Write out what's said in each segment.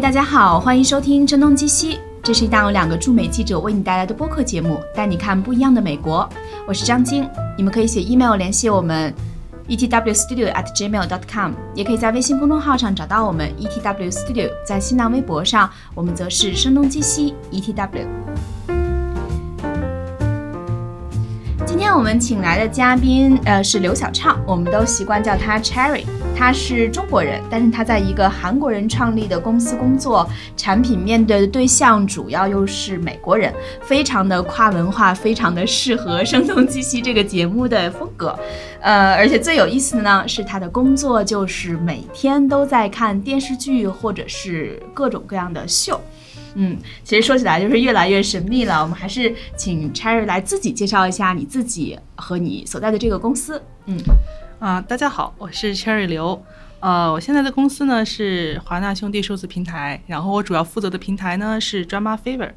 大家好，欢迎收听《声东击西》，这是一档由两个驻美记者为你带来的播客节目，带你看不一样的美国。我是张晶，你们可以写 email 联系我们，etwstudio@gmail.com，也可以在微信公众号上找到我们 etwstudio，在新浪微博上，我们则是声东击西 etw。今天我们请来的嘉宾，呃，是刘小畅，我们都习惯叫他 Cherry。他是中国人，但是他在一个韩国人创立的公司工作，产品面对的对象主要又是美国人，非常的跨文化，非常的适合《声东击西》这个节目的风格。呃，而且最有意思的呢，是他的工作就是每天都在看电视剧或者是各种各样的秀。嗯，其实说起来就是越来越神秘了。我们还是请 Cherry 来自己介绍一下你自己和你所在的这个公司。嗯。啊，大家好，我是 Cherry 刘。呃，我现在的公司呢是华纳兄弟数字平台，然后我主要负责的平台呢是 Drama Fever。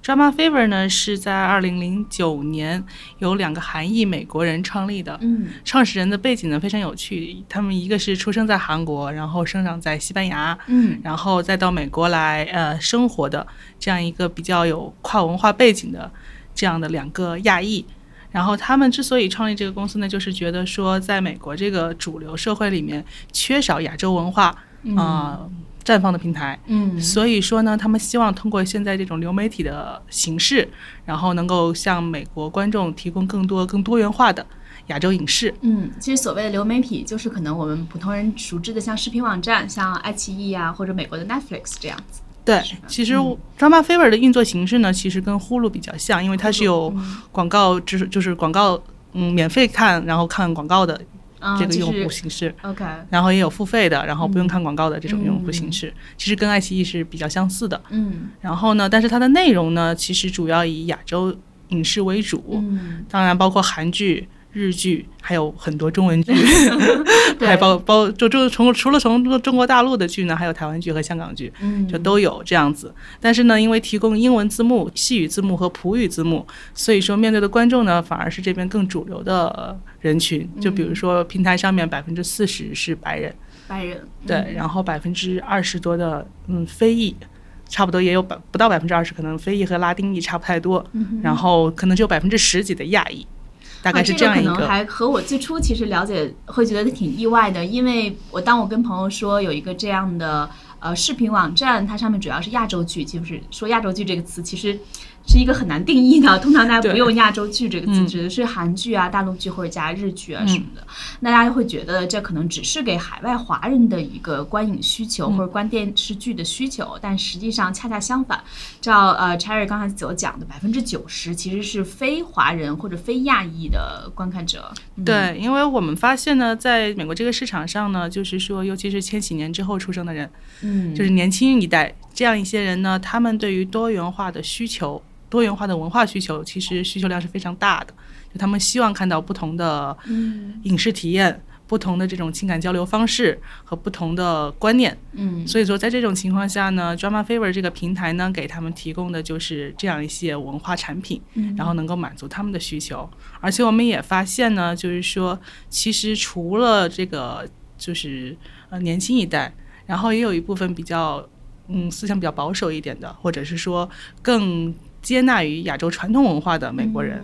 Drama Fever 呢是在二零零九年由两个韩裔美国人创立的。嗯，创始人的背景呢非常有趣，他们一个是出生在韩国，然后生长在西班牙，嗯，然后再到美国来呃生活的这样一个比较有跨文化背景的这样的两个亚裔。然后他们之所以创立这个公司呢，就是觉得说，在美国这个主流社会里面缺少亚洲文化啊绽放的平台，嗯，所以说呢，他们希望通过现在这种流媒体的形式，然后能够向美国观众提供更多更多元化的亚洲影视。嗯，其实所谓的流媒体，就是可能我们普通人熟知的，像视频网站，像爱奇艺啊，或者美国的 Netflix 这样子。对，其实 Drama Fever 的运作形式呢，其实跟呼噜比较像，因为它是有广告，就是就是广告，嗯，免费看，然后看广告的这个用户形式。OK，然后也有付费的，然后不用看广告的这种用户形式，其实跟爱奇艺是比较相似的。嗯，然后呢，但是它的内容呢，其实主要以亚洲影视为主，嗯，当然包括韩剧。日剧还有很多中文剧，还包包就就从除了从中国大陆的剧呢，还有台湾剧和香港剧，就都有这样子。但是呢，因为提供英文字幕、西语字幕和普语字幕，所以说面对的观众呢，反而是这边更主流的人群。就比如说平台上面百分之四十是白人，白人。对，然后百分之二十多的嗯非裔，差不多也有百不到百分之二十，可能非裔和拉丁裔差不太多，然后可能只有百分之十几的亚裔。大概是这样一个，可能还和我最初其实了解会觉得挺意外的，因为我当我跟朋友说有一个这样的呃视频网站，它上面主要是亚洲剧，就是说亚洲剧这个词其实。是一个很难定义的，通常大家不用亚洲剧这个词，指的是韩剧啊、大陆剧或者加日剧啊什么的。那大家会觉得这可能只是给海外华人的一个观影需求或者观电视剧的需求，但实际上恰恰相反。照呃 Cherry 刚才所讲的，百分之九十其实是非华人或者非亚裔的观看者。对，因为我们发现呢，在美国这个市场上呢，就是说，尤其是千禧年之后出生的人，嗯，就是年轻一代这样一些人呢，他们对于多元化的需求。多元化的文化需求，其实需求量是非常大的。就他们希望看到不同的影视体验，不同的这种情感交流方式和不同的观念。嗯，所以说在这种情况下呢，Drama Fever 这个平台呢，给他们提供的就是这样一些文化产品，然后能够满足他们的需求。而且我们也发现呢，就是说，其实除了这个，就是呃年轻一代，然后也有一部分比较嗯思想比较保守一点的，或者是说更。接纳于亚洲传统文化的美国人，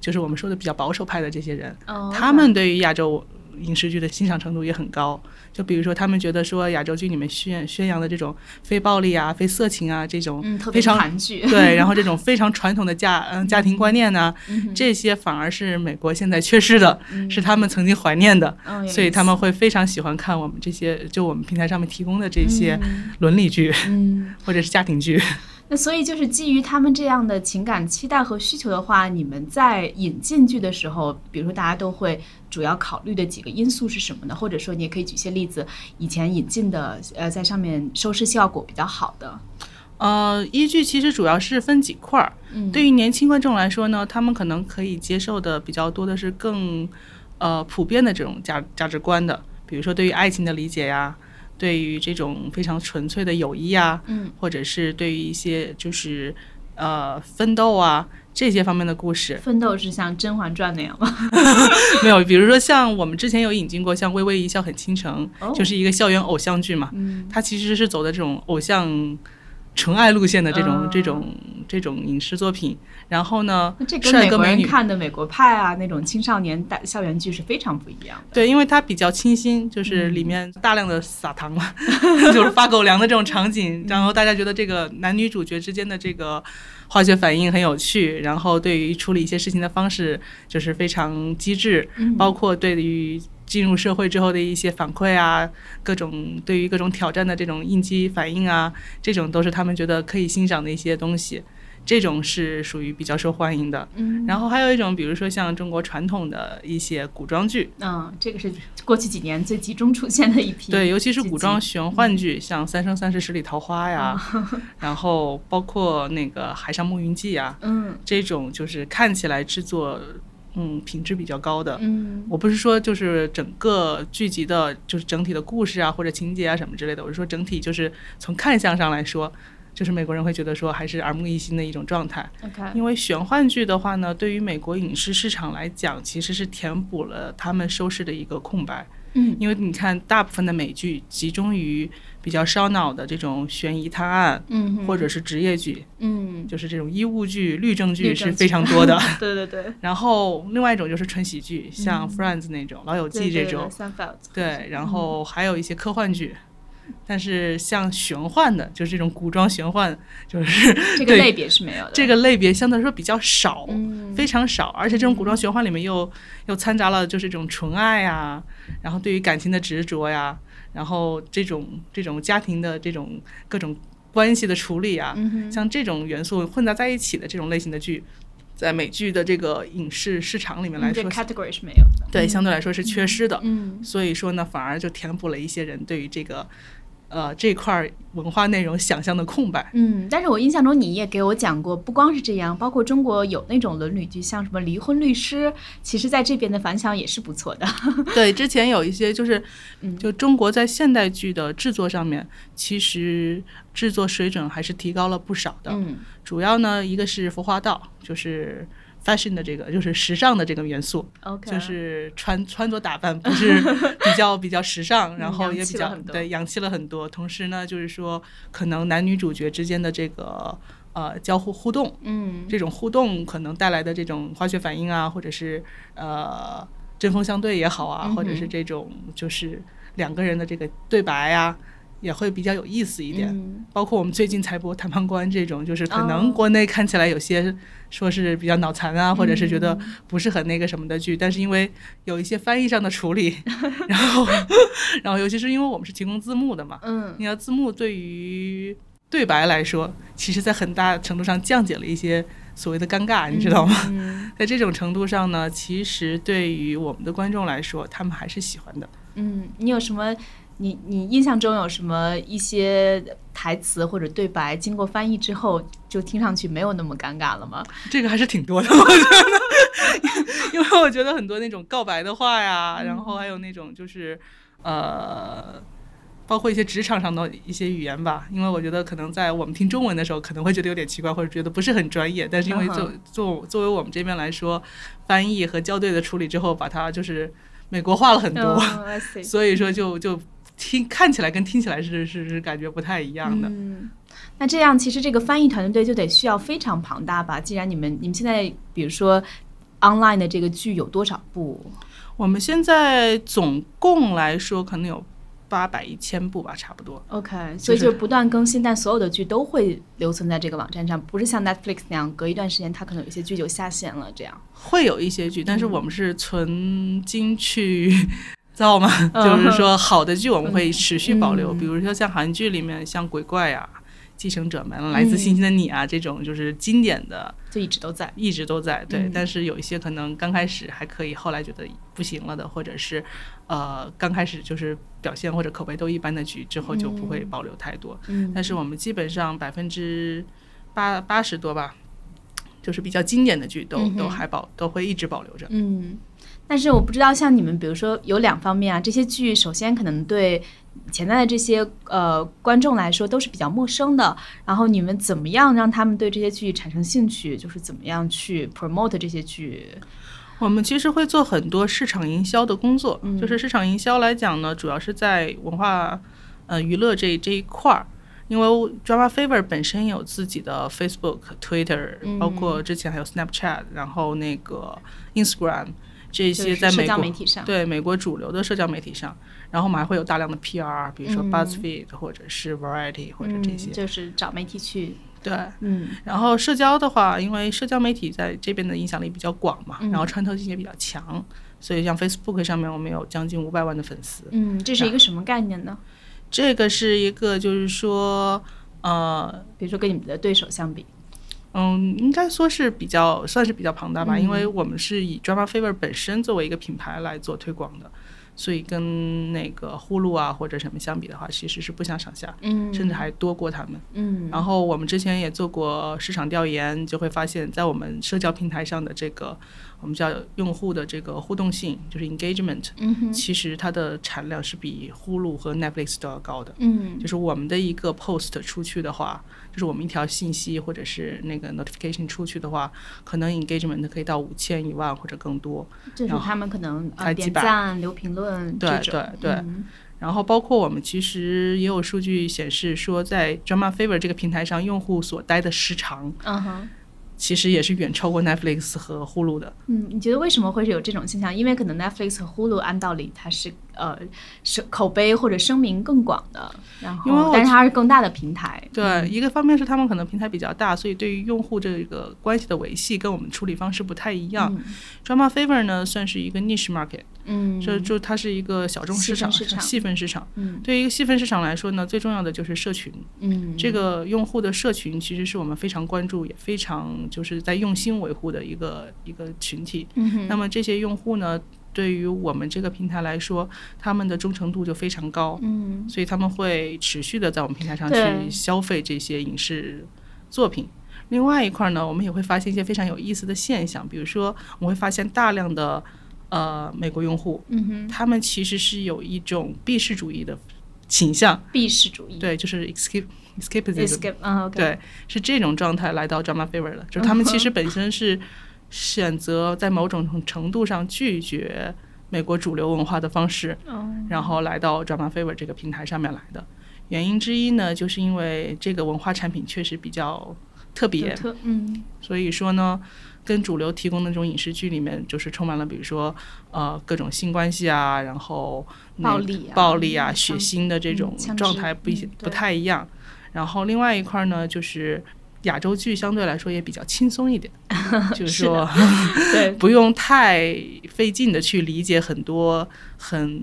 就是我们说的比较保守派的这些人，他们对于亚洲影视剧的欣赏程度也很高。就比如说，他们觉得说亚洲剧里面宣宣扬的这种非暴力啊、非色情啊这种非常韩剧，对，然后这种非常传统的家 嗯。家庭观念呢，这些反而是美国现在缺失的，是他们曾经怀念的，所以他们会非常喜欢看我们这些就我们平台上面提供的这些伦理剧，或者是家庭剧。那所以就是基于他们这样的情感期待和需求的话，你们在引进剧的时候，比如说大家都会主要考虑的几个因素是什么呢？或者说你也可以举些例子，以前引进的呃在上面收视效果比较好的。呃，依据其实主要是分几块儿。嗯，对于年轻观众来说呢，他们可能可以接受的比较多的是更呃普遍的这种价价值观的，比如说对于爱情的理解呀。对于这种非常纯粹的友谊啊，嗯，或者是对于一些就是呃奋斗啊这些方面的故事。奋斗是像《甄嬛传》那样吗？没有，比如说像我们之前有引进过像《微微一笑很倾城》，哦就是一个校园偶像剧嘛，嗯它其实是走的这种偶像纯爱路线的这种、嗯这种这种影视作品。然后呢那这，跟美国人帅哥美女。看的美国派啊那种青少年大校园剧是非常不一样的。对，因为它比较清新，就是里面大量的撒糖嘛，就是发狗粮的这种场景，然后大家觉得这个男女主角之间的这个化学反应很有趣，然后对于处理一些事情的方式就是非常机智，嗯包括对于进入社会之后的一些反馈啊，各种对于各种挑战的这种应激反应啊，这种都是他们觉得可以欣赏的一些东西。这种是属于比较受欢迎的，嗯。然后还有一种，比如说像中国传统的一些古装剧，嗯，这个是过去几年最集中出现的一批。对，尤其是古装玄幻剧，像《三生三世十里桃花》呀，然后包括那个《海上牧云记》呀，嗯。这种就是看起来制作嗯品质比较高的。嗯。我不是说就是整个剧集的，就是整体的故事啊或者情节啊什么之类的，我是说整体就是从看相上来说，就是美国人会觉得说还是耳目一新的一种状态。因为玄幻剧的话呢，对于美国影视市场来讲，其实是填补了他们收视的一个空白。嗯因为你看，大部分的美剧集中于比较烧脑的这种悬疑探案，嗯，或者是职业剧，嗯，就是这种医务剧、律政剧是非常多的。对对对，然后另外一种就是纯喜剧，像《Friends》那种，老友记》这种，对。然后还有一些科幻剧，但是像玄幻的，就是这种古装玄幻，就是这个类别是没有的。这个类别相对来说比较少。嗯非常少，而且这种古装玄幻里面又又掺杂了就是这种纯爱呀，然后对于感情的执着呀，然后这种这种家庭的这种各种关系的处理啊，嗯像这种元素混杂在一起的这种类型的剧，在美剧的这个影视市场里面来说，category 是没有的。对相对来说是缺失的。嗯所以说呢，反而就填补了一些人对于这个呃这块儿文化内容想象的空白。嗯，但是我印象中你也给我讲过，不光是这样，包括中国有那种伦理剧，像什么《离婚律师》，其实在这边的反响也是不错的。对，之前有一些就是嗯，就中国在现代剧的制作上面，其实制作水准还是提高了不少的。嗯主要呢，一个是服化道，就是 fashion 的这个，就是时尚的这个元素，，OK，就是穿穿着打扮不是 比较比较时尚，然后也比较对洋气了很多。同时呢，就是说可能男女主角之间的这个呃交互互动，嗯。这种互动可能带来的这种化学反应啊，或者是呃针锋相对也好啊，嗯或者是这种就是两个人的这个对白啊，也会比较有意思一点。嗯包括我们最近才播《谈判官》这种，就是可哦能国内看起来有些说是比较脑残啊，或者是觉得嗯不是很那个什么的剧，但是因为有一些翻译上的处理，然后 然后尤其是因为我们是提供字幕的嘛，嗯你要字幕对于对白来说，其实在很大程度上降解了一些所谓的尴尬，你知道吗？嗯在这种程度上呢，其实对于我们的观众来说，他们还是喜欢的。嗯，你有什么？你你印象中有什么一些台词或者对白，经过翻译之后，就听上去没有那么尴尬了吗？这个还是挺多的，我觉得，因为我觉得很多那种告白的话呀，然后还有那种就是呃，包括一些职场上的一些语言吧，因为我觉得可能在我们听中文的时候，可能会觉得有点奇怪，或者觉得不是很专业，但是因为作嗯作作为我们这边来说，翻译和校对的处理之后，把它就是美国化了很多，所以说就就听看起来跟听起来是是是感觉不太一样的。嗯，那这样其实这个翻译团队就得需要非常庞大吧？既然你们你们现在比如说 online 的这个剧有多少部？我们现在总共来说可能有八百一千部吧，差不多。OK，所以就是不断更新，但所有的剧都会留存在这个网站上，不是像 Netflix 那样隔一段时间它可能有一些剧就下线了这样。会有一些剧，嗯但是我们是存金去造嘛，嗯。就是说好的剧我们会持续保留，嗯。比如说像韩剧里面像鬼怪呀、继承者们、来自星星的你啊这种就是经典的，就一直都在。一直都在。对，嗯。但是有一些可能刚开始还可以，后来觉得不行了的，或者是呃刚开始就是表现或者口碑都一般的剧，之后就不会保留太多。嗯，但是我们基本上百分之八八十多吧，就是比较经典的剧都、嗯都还保都会一直保留着。嗯，但是我不知道像你们，比如说有两方面啊，这些剧首先可能对潜在的这些呃观众来说都是比较陌生的。然后你们怎么样让他们对这些剧产生兴趣？就是怎么样去 promote 这些剧？我们其实会做很多市场营销的工作，就是市场营销来讲呢，主要是在文化呃娱乐这这一块儿。因为 Drama Fever 本身有自己的 Facebook、Twitter，包括之前还有 Snapchat，然后那个 Instagram 这些在美国对美国主流的社交媒体上，然后我们还会有大量的 PR，比如说 BuzzFeed 或者是 Variety 或者这些，就是找媒体去。对，嗯，然后社交的话，因为社交媒体在这边的影响力比较广嘛，然后穿透性也比较强，所以像 Facebook 上面我们有将近五百万的粉丝，嗯，这是一个什么概念呢？这个是一个，就是说，呃，比如说跟你们的对手相比，嗯，应该说是比较算是比较庞大吧，因为我们是以 Drama Fever 本身作为一个品牌来做推广的。所以跟那个呼噜啊或者什么相比的话，其实是不相上下，嗯，甚至还多过他们，嗯。然后我们之前也做过市场调研，就会发现，在我们社交平台上的这个我们叫用户的这个互动性，就是 engagement，嗯其实它的产量是比呼噜和 Netflix 都要高的，嗯。就是我们的一个 post 出去的话，就是我们一条信息或者是那个 notification 出去的话，可能 engagement 可以到五千一万或者更多，就是他们可能呃点赞留评论。对对对，然后包括我们其实也有数据显示说，在 Drama Fever 这个平台上，用户所待的时长，嗯哼。其实也是远超过 Netflix 和 Hulu 的。嗯，你觉得为什么会是有这种现象？因为可能 Netflix 和 Hulu 按道理它是呃声口碑或者声名更广的，然后但是它是更大的平台。对，一个方面是他们可能平台比较大，所以对于用户这个关系的维系跟我们处理方式不太一样。Drama Favor 呢算是一个 niche market，嗯，就就它是一个小众市场、细分市场。嗯，对于一个细分市场来说呢，最重要的就是社群。嗯，这个用户的社群其实是我们非常关注也非常。就是在用心维护的一个一个群体，那么这些用户呢，对于我们这个平台来说，他们的忠诚度就非常高，嗯，所以他们会持续的在我们平台上去消费这些影视作品。另外一块呢，我们也会发现一些非常有意思的现象，比如说我们会发现大量的呃美国用户，嗯哼，他们其实是有一种避世主义的倾向，避世主义，对，就是 escape。escapism，对，是这种状态来到 drama fever 的，就是他们其实本身是选择在某种程度上拒绝美国主流文化的方式，然后来到 drama fever 这个平台上面来的。原因之一呢，就是因为这个文化产品确实比较特别，嗯，所以说呢，跟主流提供的这种影视剧里面，就是充满了比如说呃各种性关系啊，然后暴力、暴力啊、血腥的这种状态不不太一样。然后另外一块呢，就是亚洲剧相对来说也比较轻松一点，就是说，对，不用太费劲的去理解很多很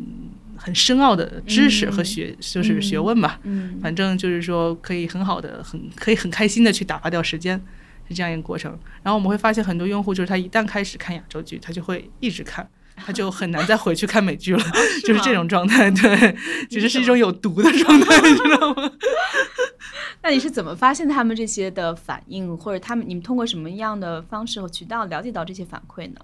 很深奥的知识和学，就是学问吧。嗯，反正就是说可以很好的、很可以很开心的去打发掉时间，是这样一个过程。然后我们会发现很多用户就是他一旦开始看亚洲剧，他就会一直看。他就很难再回去看美剧了，就是这种状态。对，其实是一种有毒的状态，你知道吗？那你是怎么发现他们这些的反应，或者他们你们通过什么样的方式和渠道了解到这些反馈呢？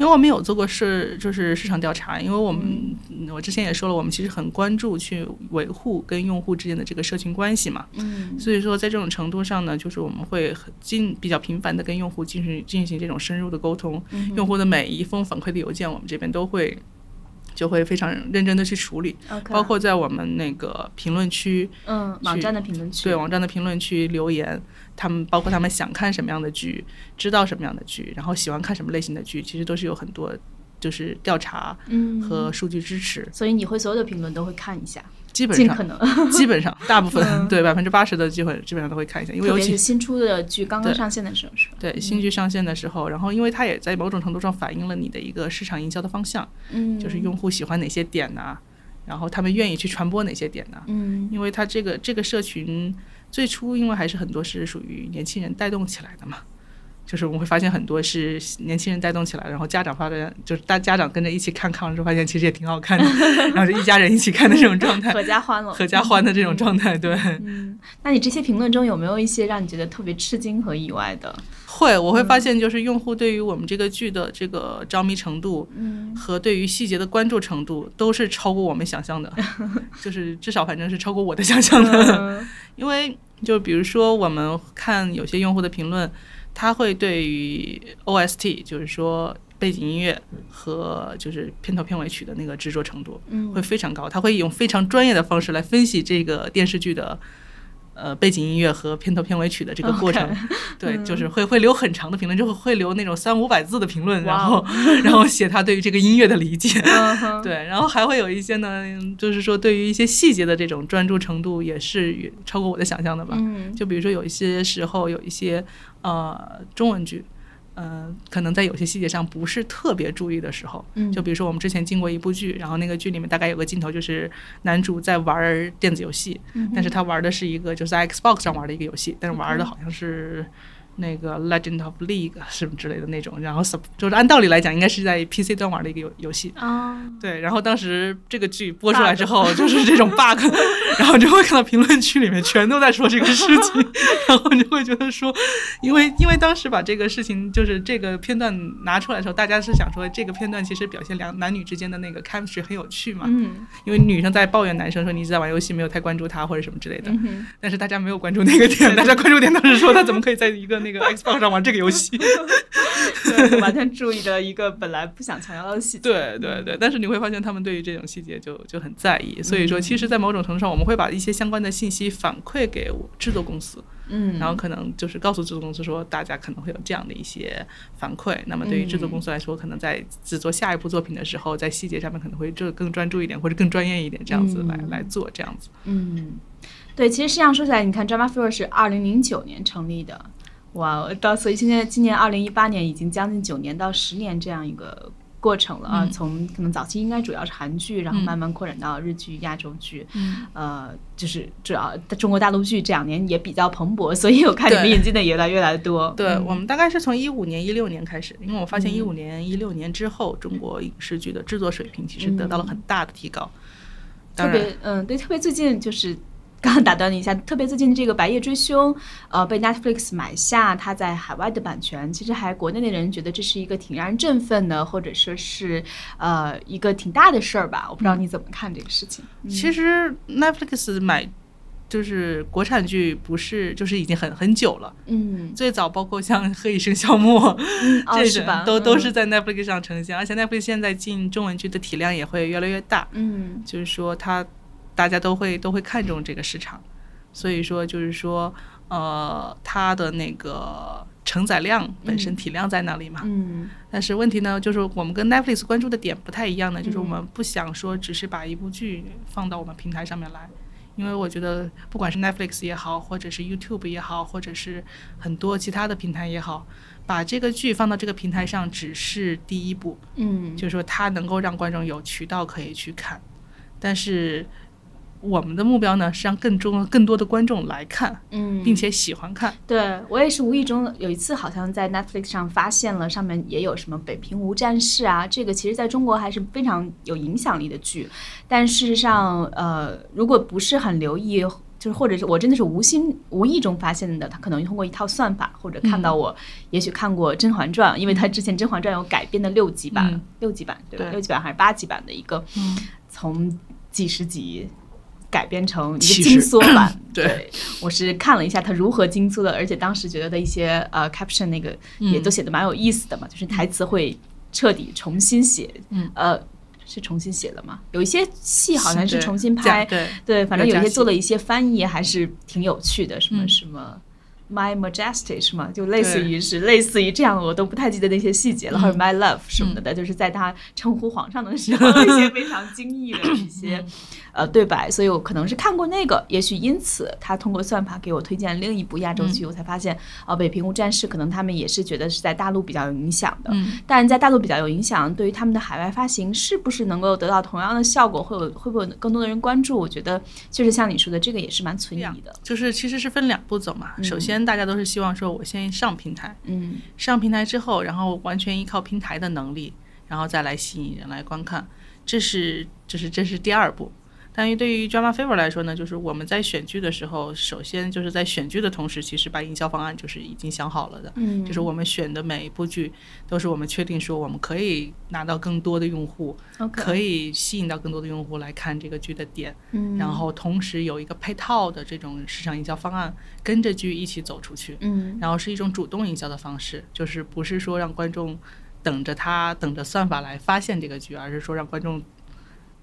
因为我们有做过市，就是市场调查。因为我们我之前也说了，我们其实很关注去维护跟用户之间的这个社群关系嘛。嗯。所以说，在这种程度上呢，就是我们会很近比较频繁的跟用户进行进行这种深入的沟通。嗯。用户的每一封反馈的邮件，我们这边都会就会非常认真的去处理。包括在我们那个评论区，嗯，网站的评论区，对网站的评论区留言。他们包括他们想看什么样的剧，知道什么样的剧，然后喜欢看什么类型的剧，其实都是有很多就是调查和数据支持。所以你会所有的评论都会看一下，基本上可能 基本上大部分对百分之八十的机会基本上都会看一下，因为尤其是新出的剧刚刚上线的时候是吧？对新剧上线的时候，然后因为它也在某种程度上反映了你的一个市场营销的方向，嗯，就是用户喜欢哪些点呢？然后他们愿意去传播哪些点呢？嗯，因为它这个这个社群。最初，因为还是很多是属于年轻人带动起来的嘛，就是我们会发现很多是年轻人带动起来，然后家长发的，就是大家长跟着一起看，看完之后发现其实也挺好看的，然后就一家人一起看的这种状态，合家欢了，合家欢的这种状态，对。嗯，那你这些评论中有没有一些让你觉得特别吃惊和意外的？会，我会发现就是用户对于我们这个剧的这个着迷程度，嗯，和对于细节的关注程度都是超过我们想象的，就是至少反正是超过我的想象的，因为就比如说我们看有些用户的评论。他会对于 OST，就是说背景音乐和就是片头片尾曲的那个执着程度，会非常高。他会用非常专业的方式来分析这个电视剧的。呃，背景音乐和片头片尾曲的这个过程，对，就是会会留很长的评论，就会会留那种三五百字的评论，然后 然后写他对于这个音乐的理解，对，然后还会有一些呢，就是说对于一些细节的这种专注程度也是超过我的想象的吧。就比如说有一些时候有一些呃中文剧。嗯，可能在有些细节上不是特别注意的时候，嗯，就比如说我们之前进过一部剧，然后那个剧里面大概有个镜头就是男主在玩电子游戏，但是他玩的是一个就是在 Xbox 上玩的一个游戏，但是玩的好像是。那个 Legend of League 什么之类的那种，然后就是按道理来讲，应该是在 PC 端玩的一个游游戏啊。对，然后当时这个剧播出来之后，就是这种 bug，然后就会看到评论区里面全都在说这个事情，然后就会觉得说，因为因为当时把这个事情就是这个片段拿出来的时候，大家是想说这个片段其实表现两男女之间的那个 chemistry 很有趣嘛。嗯。因为女生在抱怨男生说你一直在玩游戏，没有太关注他或者什么之类的。嗯但是大家没有关注那个点，大家关注点当时说他怎么可以在一个那。那个 Xbox 上玩这个游戏，对，完全注意的一个本来不想强调的细节。对对对，但是你会发现他们对于这种细节就就很在意，所以说，其实，在某种程度上，我们会把一些相关的信息反馈给制作公司，嗯，然后可能就是告诉制作公司说，大家可能会有这样的一些反馈。那么，对于制作公司来说，可能在制作下一部作品的时候，在细节上面可能会就更专注一点，或者更专业一点，这样子来来做这样子。嗯，对，其实实际上说起来，你看，Drama Fever 是二零零九年成立的。哇，到所以现在今年二零一八年已经将近九年到十年这样一个过程了啊！从可能早期应该主要是韩剧，然后慢慢扩展到日剧、亚洲剧，呃，就是主要中国大陆剧这两年也比较蓬勃，所以我看你们引进的也越来越来越多。对我们大概是从一五年、一六年开始，因为我发现一五年、一六年之后，中国影视剧的制作水平其实得到了很大的提高。特别嗯，对，特别最近就是。刚刚打断你一下，特别最近这个《白夜追凶》，呃，被 Netflix 买下，它在海外的版权，其实还国内的人觉得这是一个挺让人振奋的，或者说是呃一个挺大的事儿吧。我不知道你怎么看这个事情。其实 Netflix 买就是国产剧，不是就是已经很很久了。嗯，最早包括像《何以笙箫默》这种，都都是在 Netflix 上呈现，而且 Netflix 现在进中文剧的体量也会越来越大。嗯，就是说它。大家都会都会看重这个市场，所以说就是说，呃，它的那个承载量本身体量在那里嘛。嗯。但是问题呢，就是我们跟 Netflix 关注的点不太一样的，就是我们不想说只是把一部剧放到我们平台上面来，因为我觉得不管是 Netflix 也好，或者是 YouTube 也好，或者是很多其他的平台也好，把这个剧放到这个平台上只是第一步。嗯。就是说，它能够让观众有渠道可以去看，但是。我们的目标呢是让更多更多的观众来看，嗯，并且喜欢看。对我也是无意中有一次好像在 Netflix 上发现了，上面也有什么《北平无战事》啊，这个其实在中国还是非常有影响力的剧。但事实上，呃，如果不是很留意，就是或者是我真的是无心无意中发现的，他可能通过一套算法或者看到我，也许看过《甄嬛传》，因为他之前《甄嬛传》有改编的六集版，六集版对吧？六集版还是八集版的一个，从几十集。改编成一个精缩版，对。我是看了一下他如何精缩的，而且当时觉得的一些呃 caption 那个也都写的蛮有意思的嘛，就是台词会彻底重新写，嗯。呃，是重新写的吗？有一些戏好像是重新拍，对。对，反正有些做了一些翻译，还是挺有趣的，什么什么。My Majesty 是吗？就类似于是类似于这样，我都不太记得那些细节了。或者 My Love 什么的，就是在他称呼皇上的时候，一些非常惊异的一些呃对白。所以我可能是看过那个，也许因此他通过算法给我推荐另一部亚洲剧，我才发现呃，《北平无战事》可能他们也是觉得是在大陆比较有影响的。嗯，但在大陆比较有影响，对于他们的海外发行是不是能够得到同样的效果，会有会不会有更多的人关注？我觉得就是像你说的，这个也是蛮存疑的。就是其实是分两步走嘛，首先。先大家都是希望说我先上平台，嗯上平台之后，然后完全依靠平台的能力，然后再来吸引人来观看，这是这是这是第二步。但于对于 Drama favor 来说呢，就是我们在选剧的时候，首先就是在选剧的同时，其实把营销方案就是已经想好了的，嗯，就是我们选的每一部剧都是我们确定说我们可以拿到更多的用户可以吸引到更多的用户来看这个剧的点，嗯，然后同时有一个配套的这种市场营销方案，跟着剧一起走出去。嗯。然后是一种主动营销的方式，就是不是说让观众等着他等着算法来发现这个剧，而是说让观众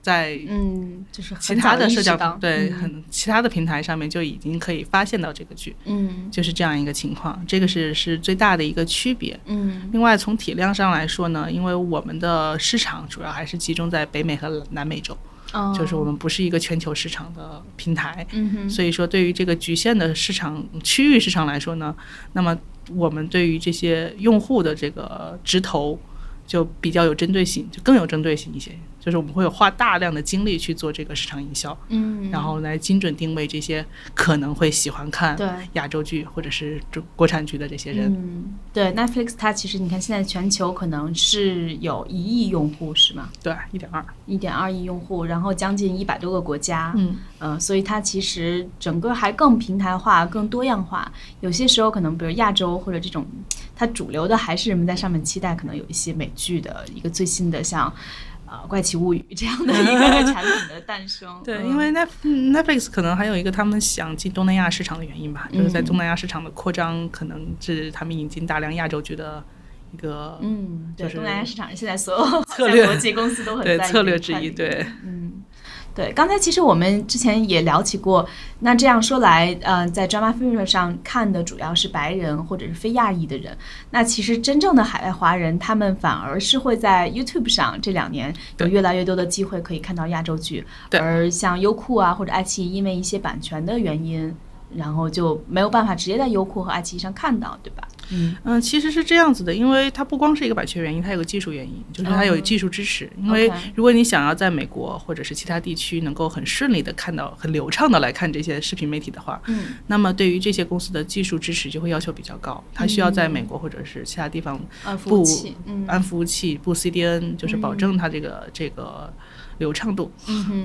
在嗯，就是很其他的社交对嗯很其他的平台上面就已经可以发现到这个剧，嗯就是这样一个情况，这个是是最大的一个区别。嗯另外从体量上来说呢，因为我们的市场主要还是集中在北美和南美洲，哦就是我们不是一个全球市场的平台，嗯哼所以说，对于这个局限的市场区域市场来说呢，那么我们对于这些用户的这个直投就比较有针对性，就更有针对性一些。就是我们会有花大量的精力去做这个市场营销，嗯，然后来精准定位这些可能会喜欢看对。亚洲剧或者是中国产剧的这些人。嗯，对，Netflix 它其实你看现在全球可能是有一亿用户是吗？对，一点二。一点二亿用户，然后将近一百多个国家，嗯，呃，所以它其实整个还更平台化、更多样化。有些时候可能比如亚洲或者这种，它主流的还是人们在上面期待可能有一些美剧的一个最新的像。呃，怪奇物语这样的一个 产品的诞生，对，嗯因为 Net Netflix 可能还有一个他们想进东南亚市场的原因吧，就是在嗯东南亚市场的扩张，可能是他们引进大量亚洲剧的一个嗯，对，就是东南亚市场现在所有策略国际公司都很对在策略之一。对，嗯，对，刚才其实我们之前也聊起过，那这样说来，呃，在 Drama Fever 上看的主要是白人或者是非亚裔的人，那其实真正的海外华人，他们反而是会在 YouTube 上这两年有越来越多的机会可以看到亚洲剧，而像优酷啊或者爱奇艺，因为一些版权的原因。然后就没有办法直接在优酷和爱奇艺上看到，对吧？嗯。嗯，其实是这样子的，因为它不光是一个版权原因，它有个技术原因，就是它有哦技术支持。因为如果你想要在美国或者是其他地区能够很顺利的看到、很流畅的来看这些视频媒体的话，嗯。那么对于这些公司的技术支持就会要求比较高，它需要在美国或者是其他地方安，服务布器，嗯。安服务器、布 CDN，就是保证它这个、这个流畅度。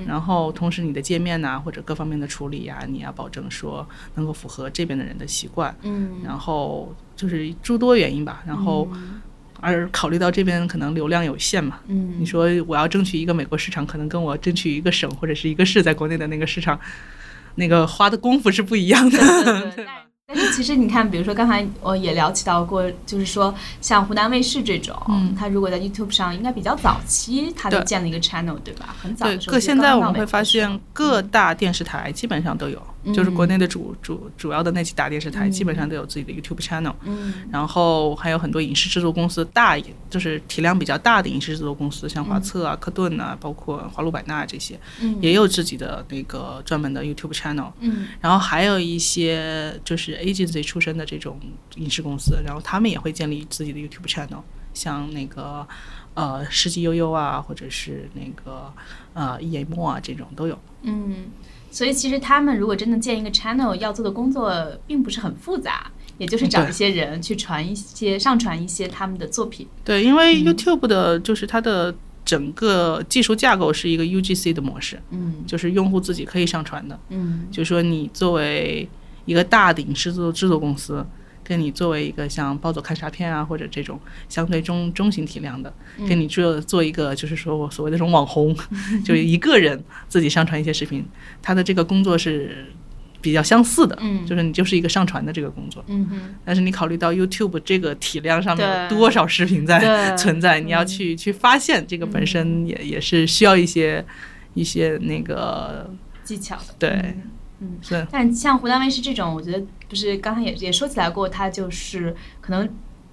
然后同时你的界面呐、或者各方面的处理呀、你要保证说能够符合这边的人的习惯。嗯，然后就是诸多原因吧，然后而考虑到这边可能流量有限嘛，嗯，你说我要争取一个美国市场，可能跟我争取一个省或者是一个市在国内的那个市场，那个花的功夫是不一样的。对对 但但是其实你看，比如说刚才我也聊起到过，就是说像湖南卫视这种，嗯它如果在 YouTube 上，应该比较早期，它就建了一个 channel，对吧？很早对的，时候。各现在我们会会发现各大电视台基本上都有，就是国内的主主主要的那几大电视台基本上都有自己的 YouTube channel。嗯。然后还有很多影视制作公司，大就是体量比较大的影视制作公司，像华策啊、科顿啊，包括华鲁百纳这些，嗯。也有自己的那个专门的 YouTube channel。嗯。然后还有一些就是 agency 出身的这种影视公司，然后他们也会建立自己的 YouTube channel，像那个呃世纪悠悠啊，或者是那个呃一眼墨啊这种都有。嗯，所以其实他们如果真的建一个 channel，要做的工作并不是很复杂，也就是找一些人去传一些、上传一些他们的作品。对，因为 YouTube 的就是它的整个技术架构是一个 UGC 的模式，嗯就是用户自己可以上传的。嗯就是说你作为一个大的影视制作制作公司，跟你作为一个像暴走看啥片啊，或者这种相对中中型体量的，跟你做做一个就是说我所谓的这种网红，就是一个人自己上传一些视频，他的这个工作是比较相似的，嗯。就是你就是一个上传的这个工作。嗯哼，但是你考虑到 YouTube 这个体量上面有多少视频在 存在，你要去去发现这个本身也也是需要一些一些那个技巧的。对。嗯嗯是。但像湖南卫视这种，我觉得就是刚才也也说起来过，它就是可能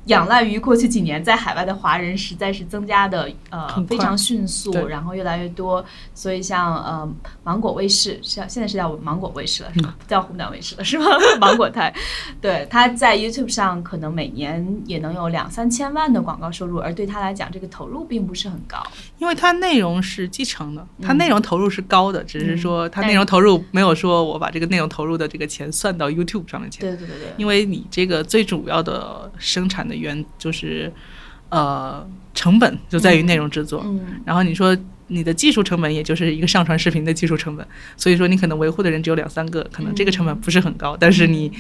仰赖于过去几年在海外的华人实在是增加的呃非常迅速，然后越来越多，所以像呃芒果卫视，像现在是叫芒果卫视了是吧？不叫湖南卫视了是吧？芒果台，对，它在 YouTube 上可能每年也能有两三千万的广告收入，而对他来讲，这个投入并不是很高。因为它内容是继承的，它嗯内容投入是高的，只是说它内容投入没有说我把这个内容投入的这个钱算到 YouTube 上的钱。对对对对，因为你这个最主要的生产的源就是，呃，成本就在于内容制作。嗯然后你说你的技术成本，也就是一个上传视频的技术成本，所以说你可能维护的人只有两三个，可能这个成本不是很高，但是你。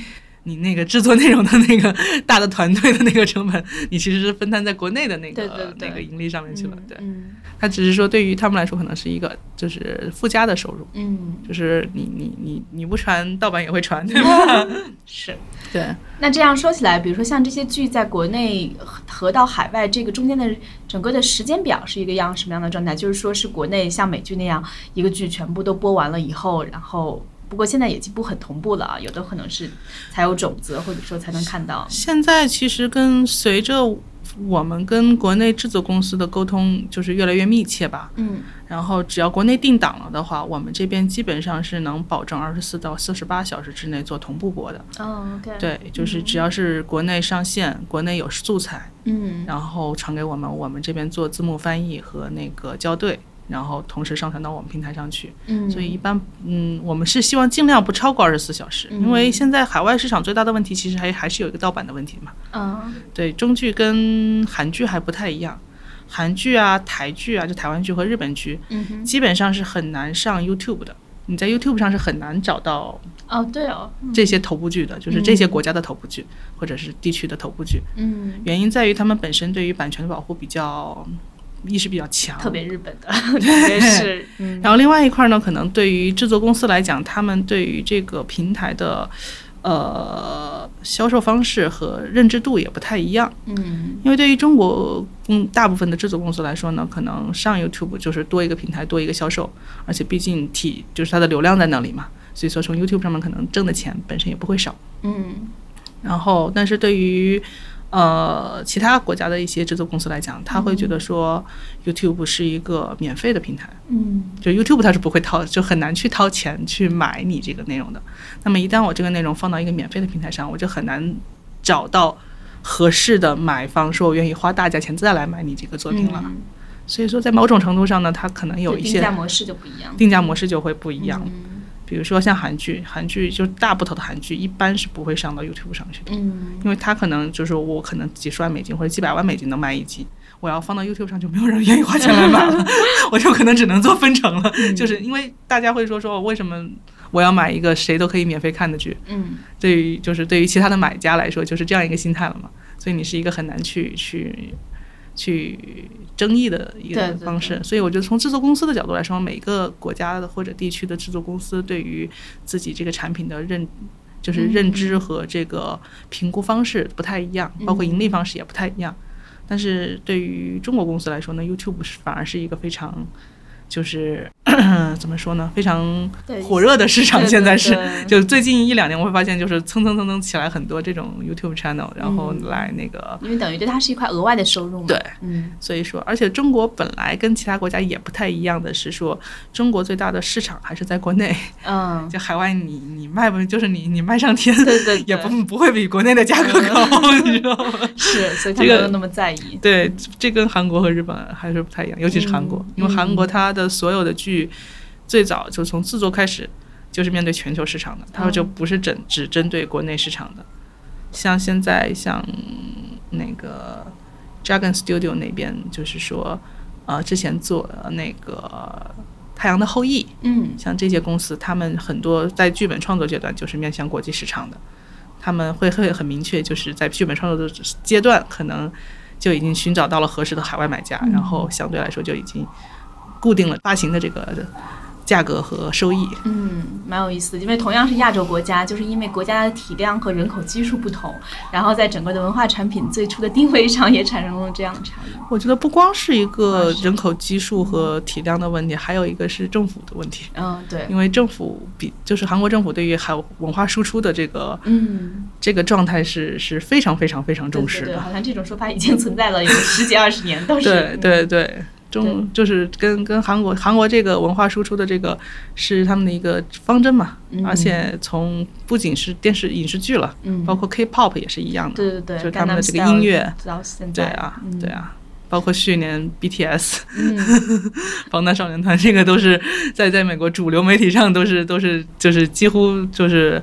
你那个制作内容的那个 大的团队的那个成本，你其实是分摊在国内的那个那个盈利上面去了。对，嗯它只是说对于他们来说，可能是一个就是附加的收入，嗯，就是你你你你不传，盗版也会传，对吧？是。对。那这样说起来，比如说像这些剧在国内和和到海外，这个中间的整个的时间表是一个样什么样的状态？就是说是国内像美剧那样，一个剧全部都播完了以后，然后不过现在也几乎很同步了啊，有的可能是才有种子，或者说才能看到。现在其实跟随着我们跟国内制作公司的沟通就是越来越密切吧。嗯然后只要国内定档了的话，我们这边基本上是能保证二十四到四十八小时之内做同步播的。哦，OK，，对，就是只要是国内上线，国内有素材，嗯然后传给我们，我们这边做字幕翻译和那个校对，然后同时上传到我们平台上去。嗯，所以一般，嗯，我们是希望尽量不超过二十四小时，因为现在海外市场最大的问题其实还还是有一个盗版的问题嘛。嗯。对，中剧跟韩剧还不太一样，韩剧啊、台剧啊，就台湾剧和日本剧，嗯，基本上是很难上 YouTube 的。你在 YouTube 上是很难找到哦对哦，这些头部剧的，就是这些国家的头部剧，或者是地区的头部剧。嗯，原因在于他们本身对于版权的保护比较意识比较强，特别日本的，特别是 嗯然后另外一块呢，可能对于制作公司来讲，他们对于这个平台的呃销售方式和认知度也不太一样。嗯因为对于中国嗯大部分的制作公司来说呢，可能上 YouTube 就是多一个平台，多一个销售，而且毕竟体就是它的流量在那里嘛，所以说从 YouTube 上面可能挣的钱本身也不会少。嗯然后，但是对于呃其他国家的一些制作公司来讲，他会觉得说 YouTube 是一个免费的平台，嗯就 YouTube 它是不会掏，就很难去掏钱去买你这个内容的。那么一旦我这个内容放到一个免费的平台上，我就很难找到合适的买方，说我愿意花大价钱再来买你这个作品了。嗯所以说，在某种程度上呢，它可能有一些定价模式就不一样，定价模式就会不一样。嗯比如说像韩剧，韩剧就大部头的韩剧一般是不会上到 YouTube 上去的。嗯因为它可能就是我可能几十万美金或者几百万美金能卖一集，我要放到 YouTube 上就没有人愿意花钱来买了，我就可能只能做分成了。就是因为大家会说说为什么我要买一个谁都可以免费看的剧？嗯对于就是对于其他的买家来说就是这样一个心态了嘛，所以你是一个很难去去去争议的一个方式。对所以我觉得从制作公司的角度来说，每个国家的或者地区的制作公司对于自己这个产品的认。就是认知和这个评估方式不太一样，包括盈利方式也不太一样。但是对于中国公司来说呢，YouTube 是反而是一个非常，就是 怎么说呢，非常火热的市场。现在是，对。就最近一两年，我会发现就是蹭蹭蹭蹭起来很多这种 YouTube channel，然后嗯。来那个，因为等于对它是一块额外的收入嘛，对，嗯。所以说，而且中国本来跟其他国家也不太一样的是说，中国最大的市场还是在国内，嗯，就海外你你卖不就是你你卖上天，对对对 也不不会比国内的价格高，你知道吗？是，所以他这个没有那么在意，对，这跟韩国和日本还是不太一样，尤其是韩国，嗯因为韩国它的所有的剧最早就从制作开始就是面对全球市场的，它就不是只只针对国内市场的。像现在像那个 Dragon Studio 那边，就是说，呃，之前做那个《太阳的后裔》，嗯。像这些公司，他们很多在剧本创作阶段就是面向国际市场的，他们会会很明确，就是在剧本创作的阶段，可能就已经寻找到了合适的海外买家，然后相对来说就已经固定了发行的这个价格和收益。嗯，蛮有意思的，因为同样是亚洲国家，就是因为国家的体量和人口基数不同，然后在整个的文化产品最初的定位上也产生了这样的差异。我觉得不光是一个人口基数和体量的问题，还有一个是政府的问题。嗯，对，因为政府比就是韩国政府对于韩文化输出的这个嗯这个状态是是非常非常非常重视对对对，的。好像这种说法已经存在了有十几二十年，都是对对对，中就是跟跟韩国韩国这个文化输出的这个是他们的一个方针嘛，嗯。而且从不仅是电视影视剧了，嗯。包括 K-pop 也是一样的，对对对，就是他们的这个音乐对啊嗯。对，啊。包括去年 BTS 嗯，防弹少年团，这个都是在在美国主流媒体上都是都是就是几乎就是，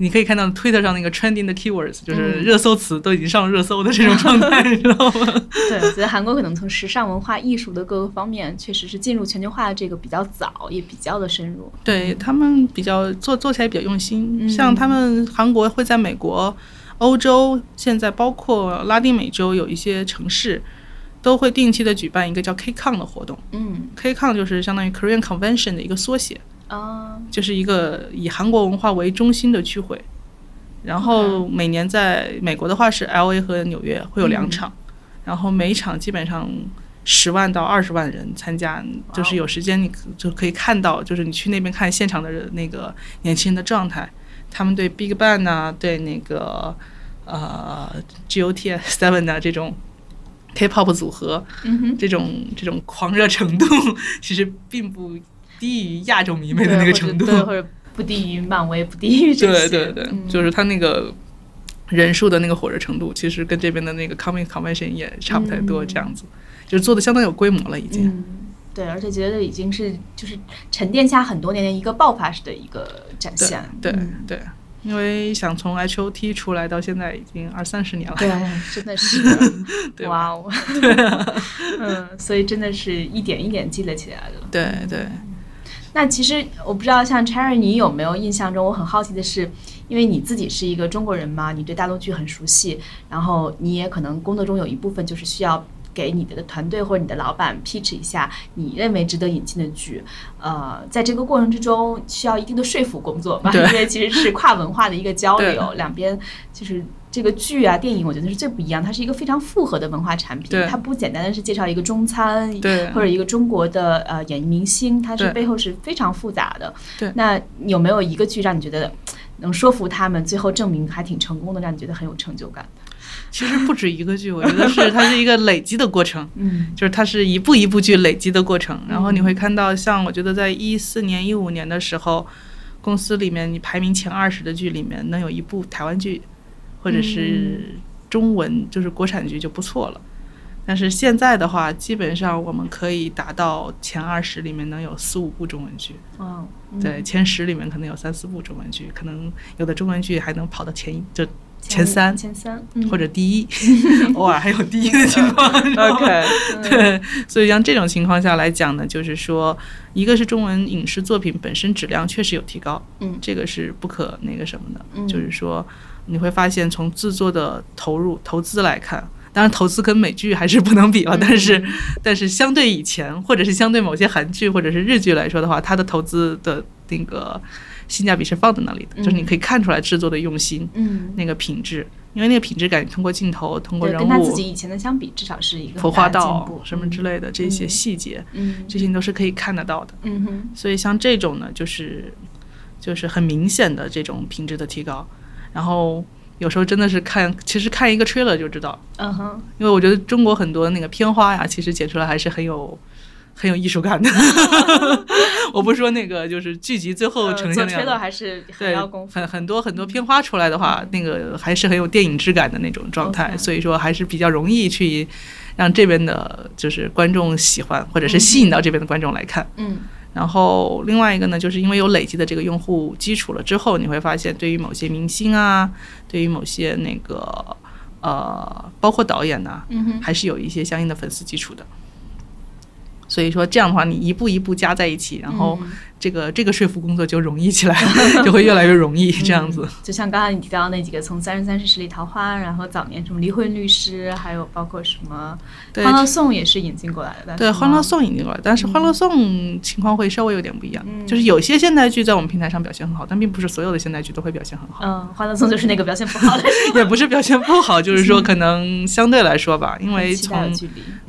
你可以看到 Twitter 上那个 trending 的 keywords，就是嗯热搜词都已经上热搜的这种状态，你知道吗？对，我觉得韩国可能从时尚文化艺术的各个方面，确实是进入全球化的这个比较早，也比较的深入。对他们比较做做起来比较用心，嗯像他们韩国会在美国、欧洲，现在包括拉丁美洲有一些城市。都会定期的举办一个叫 KCON 的活动嗯，KCON 就是相当于 Korean Convention 的一个缩写，啊，就是一个以韩国文化为中心的聚会，然后每年在美国的话是 L A 和纽约会有两场，然后每一场基本上十万到二十万人参加，就是有时间你就可以看到，就是你去那边看现场的人那个年轻人的状态，他们对 Big Bang 啊，对那个呃 G O T Seven 啊这种 K-pop 组合，嗯，这种这种狂热程度，其实并不低于亚洲迷妹的那个程度。或者对，或者不低于漫威，不低于这些。对对对，嗯就是他那个人数的那个火热程度，其实跟这边的那个 Comic Convention 也差不太多，嗯这样子，就是做的相当有规模了已经。嗯，对，而且觉得已经是就是沉淀下很多年的一个爆发式的一个展现。对嗯对，因为想从 HOT 出来到现在已经二三十年了。对，真的是，对吧哇哦，嗯，所以真的是一点一点积累起来的。对对，那其实我不知道，像 Cherry，你有没有印象中？我很好奇的是，因为你自己是一个中国人嘛，你对大陆剧很熟悉，然后你也可能工作中有一部分就是需要给你的团队或者你的老板 pitch 一下你认为值得引进的剧。呃，在这个过程之中需要一定的说服工作吧，对因为其实是跨文化的一个交流，两边就是。这个剧啊，电影我觉得是最不一样，它是一个非常复合的文化产品，它不简单的是介绍一个中餐，或者一个中国的呃演艺明星，它是背后是非常复杂的。对那有没有一个剧让你觉得能说服他们，最后证明还挺成功的，让你觉得很有成就感？其实不止一个剧，我觉得是它是一个累积的过程。嗯就是它是一步一步去累积的过程，然后你会看到，像我觉得在一四年、一五年的时候，公司里面你排名前二十的剧里面能有一部台湾剧，或者是中文就是国产剧就不错了。但是现在的话，基本上我们可以达到前二十里面能有四五部中文剧，哦，嗯对，前十里面可能有三四部中文剧，可能有的中文剧还能跑到前一就前三前三，嗯或者第一，偶尔还有第一的情况。OK，对，所以像这种情况下来讲呢，就是说，一个是中文影视作品本身质量确实有提高，嗯这个是不可那个什么的，嗯就是说你会发现从制作的投入投资来看。当然，投资跟美剧还是不能比了，但是，但是相对以前，或者是相对某些韩剧或者是日剧来说的话，它的投资的那个性价比是放在那里的，就是你可以看出来制作的用心，嗯，那个品质，因为那个品质感通过镜头，通过人物跟他自、己以前的相比，至少是一个服化道步什么之类的这些细节，嗯这些你都是可以看得到的。嗯哼，所以像这种呢，就是就是很明显的这种品质的提高。然后有时候真的是看，其实看一个 trailer 就知道，嗯哼，因为我觉得中国很多那个片花呀，其实剪出来还是很有。很有艺术感的，我不说那个，就是剧集最后呈现那样 trailer，还是很对要功，夫，很很多很多片花出来的话，那个还是很有电影质感的那种状态所以说还是比较容易去让这边的就是观众喜欢，或者是吸引到这边的观众来看。嗯然后另外一个呢，就是因为有累积的这个用户基础了之后，你会发现对于某些明星啊，对于某些那个呃，包括导演呐、嗯，还是有一些相应的粉丝基础的。所以说这样的话，你一步一步加在一起，然后这个这个说服工作就容易起来，就会越来越容易这样子。就像刚刚你提到那几个，从《三生三世十里桃花》，然后早年什么《离婚律师》，还有包括什么《欢乐颂》也是引进过来的。对，《欢乐颂》引进过来，但是《欢乐颂》情况会稍微有点不一样，就是有些现代剧在我们平台上表现很好，但并不是所有的现代剧都会表现很好。嗯，《欢乐颂》就是那个表现不好的，也不是表现不好，就是说可能相对来说吧，因为从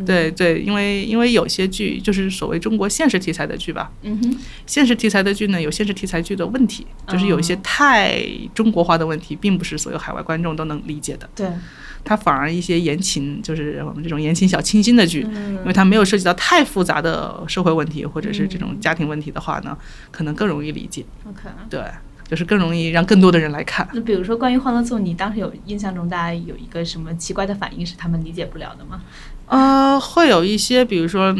对对，因为因为有些剧就是所谓中国现实题材的剧吧，嗯哼，现实题材的剧呢有现实题材剧的问题，就是有一些太中国化的问题，并不是所有海外观众都能理解的。对，它反而一些言情，就是我们这种言情小清新的剧，因为它没有涉及到太复杂的社会问题或者是这种家庭问题的话呢，可能更容易理解。OK，对，就是更容易让更多的人来看。那比如说关于《欢乐颂》，你当时有印象中大家有一个什么奇怪的反应是他们理解不了的吗？呃，会有一些，比如说，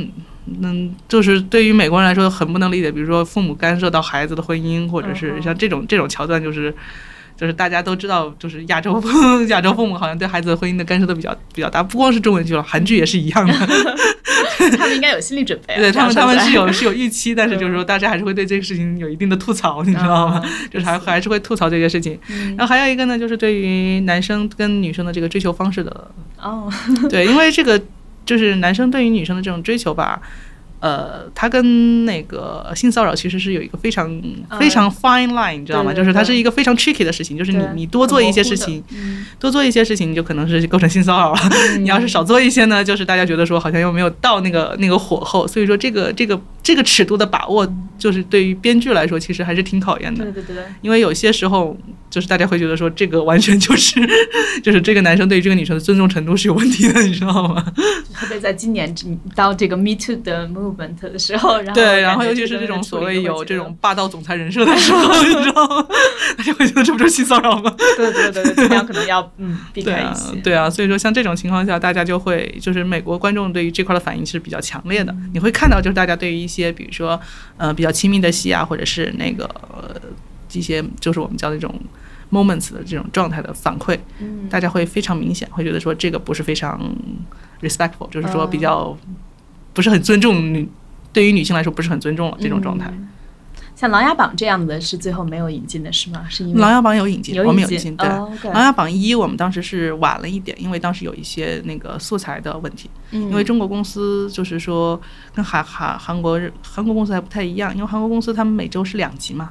嗯，就是对于美国人来说很不能理解，比如说父母干涉到孩子的婚姻，或者是像这种这种桥段，就是就是大家都知道，就是亚洲 亚洲父母好像对孩子的婚姻的干涉都比较比较大，不光是中文剧了，韩剧也是一样的。他们应该有心理准备，对他们他们是有是有预期，但是就是说大家还是会对这个事情有一定的吐槽，你知道吗？就是还还是会吐槽这些事情。然后还有一个呢，就是对于男生跟女生的这个追求方式的哦，对，因为这个。就是男生对于女生的这种追求吧，呃，他跟那个性骚扰其实是有一个非常非常 fine line，你知道吗？就是它是一个非常 tricky 的事情，就是你你多做一些事情，多做一些事情，就可能是构成性骚扰了。你要是少做一些呢，就是大家觉得说好像又没有到那个那个火候，所以说这个这个这个尺度的把握，就是对于编剧来说，其实还是挺考验的。对对对，因为有些时候。就是大家会觉得说，这个完全就是，就是这个男生对于这个女生的尊重程度是有问题的，你知道吗？特别在今年到这个 Me Too 的 movement 的时候，然后对，然后尤其是这种所谓有这种霸道总裁人设的时候，你知道吗？大家会觉得这不就是性骚扰吗？对对对，这样可能要嗯避开一些。对啊，所以说像这种情况下，大家就会就是美国观众对于这块的反应是比较强烈的。你会看到就是大家对于一些比如说呃比较亲密的戏啊，或者是那个呃一些就是我们叫那种。moments 的这种状态的反馈，大家会非常明显，会觉得说这个不是非常 respectful，就是说比较不是很尊重女，对于女性来说不是很尊重了这种状态。像《琅琊榜》这样的是最后没有引进的是吗？是因为《琅琊榜》有引进，我们有引进。对，《琅琊榜一》我们当时是晚了一点，因为当时有一些那个素材的问题。嗯。因为中国公司就是说跟韩韩韩国韩国公司还不太一样，因为韩国公司他们每周是两集嘛。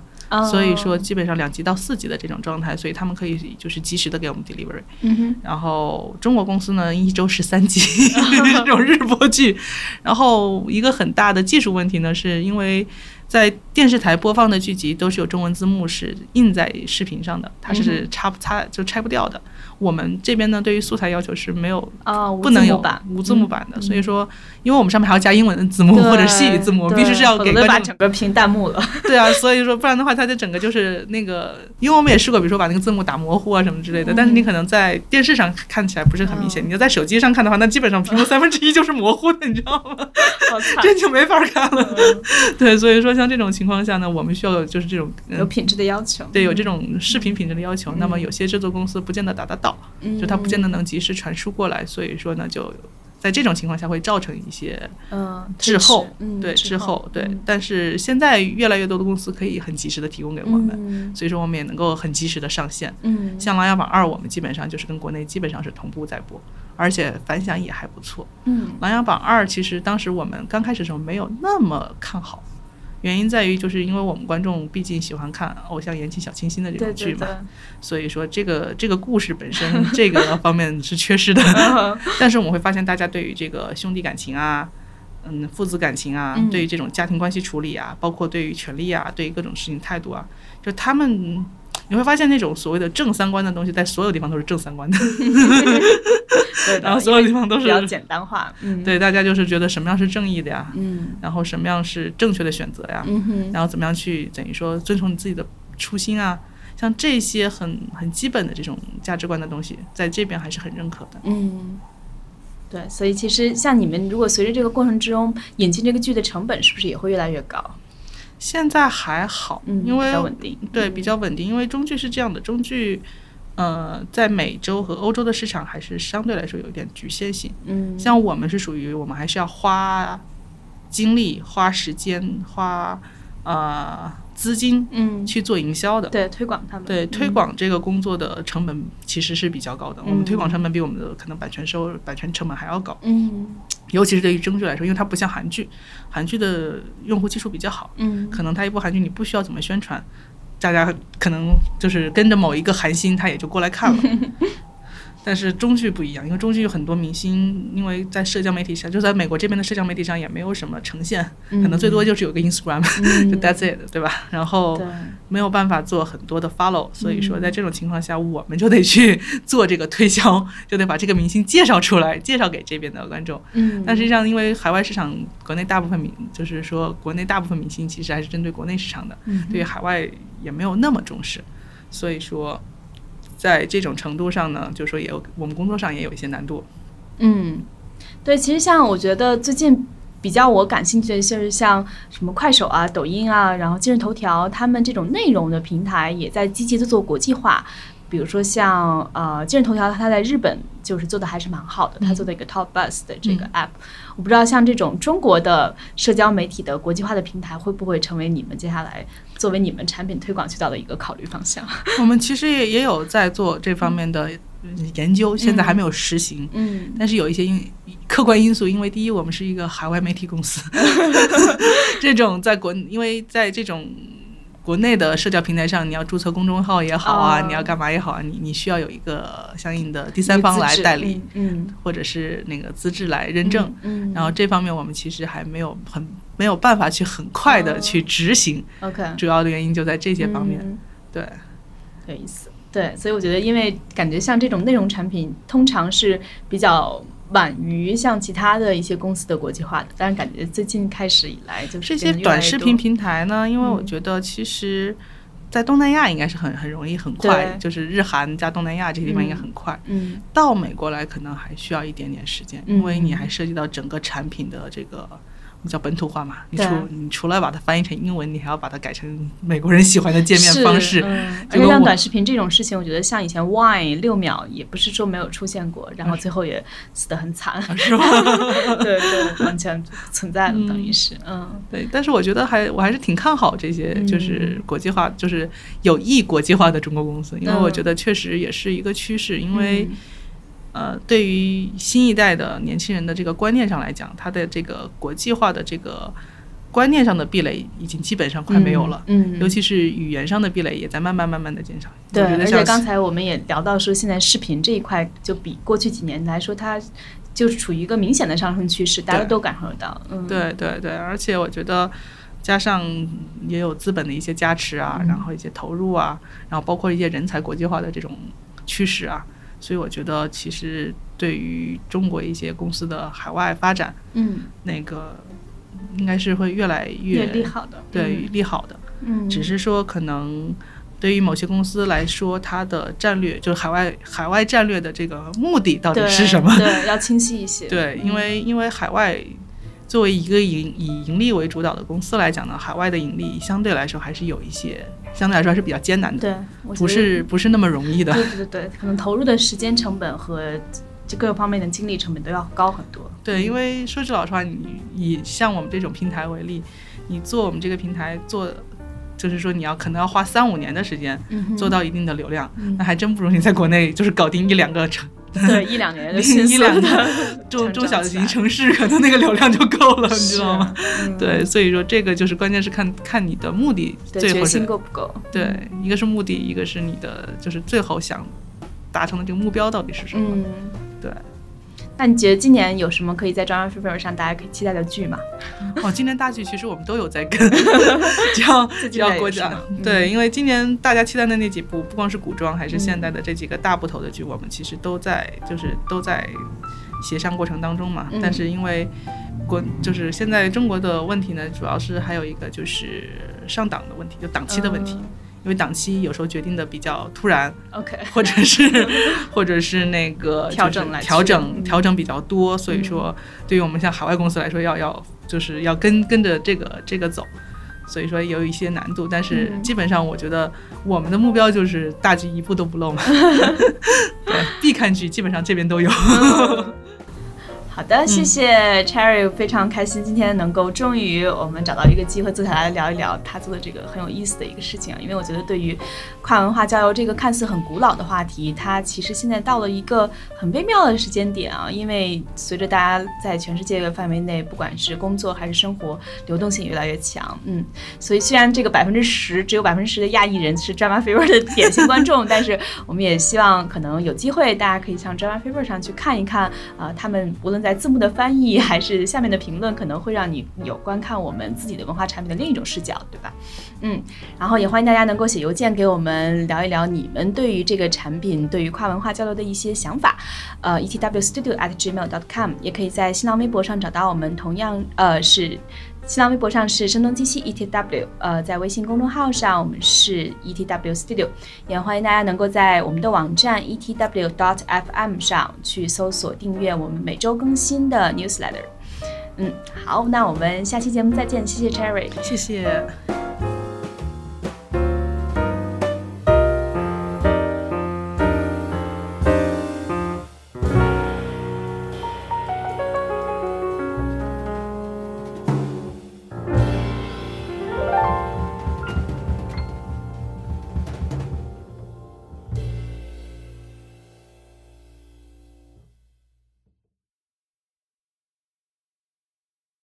所以说，基本上两级到四级的这种状态，所以他们可以就是及时的给我们 delivery。嗯然后中国公司呢，一周十三集 这种日播剧，然后一个很大的技术问题呢，是因为。在电视台播放的剧集都是有中文字幕，是印在视频上的，它是插不插就拆不掉的。我们这边呢，对于素材要求是没有啊，不能有无字幕版的。所以说，因为我们上面还要加英文的字幕或者细语字幕，必须是要给观众整个屏弹幕了。对啊，所以说不然的话，它就整个就是那个，因为我们也试过，比如说把那个字幕打模糊啊什么之类的。但是你可能在电视上看起来不是很明显，你要在手机上看的话，那基本上屏幕三分之一就是模糊的，你知道吗？这就没法看了。对，所以说。像这种情况下呢，我们需要有就是这种有品质的要求，对，有这种视频品质的要求。那么有些制作公司不见得达得到，就它不见得能及时传输过来，所以说呢，就在这种情况下会造成一些嗯滞后，对滞后，对。但是现在越来越多的公司可以很及时的提供给我们，所以说我们也能够很及时的上线。嗯，像《琅琊榜二》，我们基本上就是跟国内基本上是同步在播，而且反响也还不错。嗯，《琅琊榜二》其实当时我们刚开始的时候没有那么看好。原因在于，就是因为我们观众毕竟喜欢看偶像言情小清新的这种剧嘛，所以说这个这个故事本身这个方面是缺失的。但是我们会发现，大家对于这个兄弟感情啊，嗯，父子感情啊，对于这种家庭关系处理啊，包括对于权利啊，对于各种事情态度啊，就他们。你会发现那种所谓的正三观的东西，在所有地方都是正三观的，对，然后所有地方都是比较简单化，嗯，对，大家就是觉得什么样是正义的呀，嗯，然后什么样是正确的选择呀，嗯哼，然后怎么样去等于说遵从你自己的初心啊，像这些很很基本的这种价值观的东西，在这边还是很认可的，嗯，对，所以其实像你们如果随着这个过程之中引进这个剧的成本，是不是也会越来越高？现在还好，因为比较稳定，对，比较稳定。因为中剧是这样的，中剧，呃，在美洲和欧洲的市场还是相对来说有一点局限性。嗯，像我们是属于我们还是要花精力、花时间、花呃资金嗯，去做营销的。对推广他们，对推嗯广这个工作的成本其实是比较高的，我们推广成本比我们的可能版权收入、版权成本还要高，嗯。尤其是对于中剧来说，因为它不像韩剧，韩剧的用户基础比较好，嗯。可能它一部韩剧你不需要怎么宣传，大家可能就是跟着某一个韩星，他也就过来看了。但是中剧不一样，因为中剧有很多明星，因为在社交媒体上，就在美国这边的社交媒体上也没有什么呈现，可能最多就是有个 Instagram，、就 that's it，对吧？然后，没有办法做很多的 follow，所以说在这种情况下，我们就得去做这个推销，就得把这个明星介绍出来，介绍给这边的观众。嗯，但实际上，因为海外市场，国内大部分明就是说，国内大部分明星其实还是针对国内市场的，嗯对于海外也没有那么重视，所以说，在这种程度上呢，就说也有我们工作上也有一些难度。嗯，对，其实像我觉得最近比较我感兴趣的就是像什么快手啊、抖音啊，然后今日头条，他们这种内容的平台也在积极的做国际化。比如说像呃今日头条，它在日本就是做的还是蛮好的，它做的一个 Top Bus 的这个 app。我不知道像这种中国的社交媒体的国际化的平台，会不会成为你们接下来作为你们产品推广渠道的一个考虑方向？我们其实也也有在做这方面的研究，现在还没有实行。嗯但是有一些因客观因素，因为第一，我们是一个海外媒体公司，这种在国，因为在这种国内的社交平台上，你要注册公众号也好啊，哦你要干嘛也好啊，你你需要有一个相应的第三方来代理，，嗯，或者是那个资质来认证。嗯，然后这方面我们其实还没有很没有办法去很快的去执行，OK。主要的原因就在这些方面。嗯。对，有意思。对，所以我觉得，因为感觉像这种内容产品，通常是比较晚于像其他的一些公司的国际化的，但是感觉最近开始以来，就是这些短视频平台呢，因为我嗯觉得其实，在东南亚应该是很很容易很快，就是日韩加东南亚这些地方应该很快。嗯到美国来可能还需要一点点时间，嗯因为你还涉及到整个产品的这个。叫本土化嘛，你对除你除了把它翻译成英文，你还要把它改成美国人喜欢的界面方式。嗯，而且像短视频这种事情，我觉得像以前 Wine 六秒也不是说没有出现过，然后最后也死得很惨，是吧？对对，完全不存在了，嗯等于是嗯对，但是我觉得还我还是挺看好这些嗯就是国际化，就是有意国际化的中国公司，因为我嗯觉得确实也是一个趋势，因为。嗯呃，对于新一代的年轻人的这个观念上来讲，他的这个国际化的这个观念上的壁垒已经基本上快没有了，嗯，尤其是语言上的壁垒也在慢慢慢慢的减少。对，而且刚才我们也聊到说，现在视频这一块就比过去几年来说，它就是处于一个明显的上升趋势，大家都感受得到。嗯，对对对，而且我觉得加上也有资本的一些加持啊，嗯然后一些投入啊，然后包括一些人才国际化的这种趋势啊，所以我觉得其实对于中国一些公司的海外发展，嗯，那个应该是会越来越利好的，对利好的。嗯，只是说可能对于某些公司来说，它的战略就是海外海外战略的这个目的到底是什么？对，要清晰一些。对，因为因为海外作为一个以以盈利为主导的公司来讲呢，海外的盈利相对来说还是有一些，相对来说还是比较艰难的，对，不是不是那么容易的。对对对对，可能投入的时间成本和这各方面的精力成本都要高很多。对，因为说句老实话，你以像我们这种平台为例，你做我们这个平台做。就是说，你要可能要花三五年的时间嗯做到一定的流量，嗯那还真不如你在国内就是搞定一两个城 对一两年就一迅速两的 中中小型城市，可能那个流量就够了，你知道吗？？嗯对，所以说这个就是关键是看看你的目的，对，决心最后是够不够？对，一个是目的，一个是你的就是最后想达成的这个目标到底是什么？嗯。对，那你觉得今年有什么可以在 Drama Fever 上大家可以期待的剧吗？哦，今年大剧其实我们都有在跟，只要只要国家在也是吗对，因为今年大家期待的那几部，不光是古装还是现代的这几个大部头的剧，我们其实都在就是都在协商过程当中嘛。嗯但是因为国就是现在中国的问题呢，主要是还有一个就是上档的问题，就档期的问题。因为档期有时候决定的比较突然，嗯 OK，或者是 或者是那个 调整来调整调整比较多，所以说对于我们像海外公司来说，要要就是要跟跟着这个这个走，所以说有一些难度，但是嗯。基本上我觉得我们的目标就是大剧一步都不漏嘛，对，必看剧基本上这边都有。好好的，谢谢 Cherry，非常开心今天能够终于我们找到一个机会坐下来聊一聊他做的这个很有意思的一个事情啊。因为我觉得对于跨文化交流这个看似很古老的话题，它其实现在到了一个很微妙的时间点啊。因为随着大家在全世界的范围内，不管是工作还是生活，流动性越来越强，嗯，所以虽然这个百分之十只有百分之十的亚裔人是 Drama Fever 的典型观众，但是我们也希望可能有机会大家可以上 Drama Fever 上去看一看啊，他们无论在字幕的翻译还是下面的评论，可能会让你有观看我们自己的文化产品的另一种视角，对吧？嗯，然后也欢迎大家能够写邮件给我们聊一聊你们对于这个产品、对于跨文化交流的一些想法，呃，etwstudio@gmail.com，也可以在新浪微博上找到我们，同样呃是新浪微博上是声东击西 etw，呃，在微信公众号上我们是 etw studio，也欢迎大家能够在我们的网站 etw.dot.fm 上去搜索订阅我们每周更新的 newsletter。嗯，好，那我们下期节目再见，谢谢 Cherry，谢谢。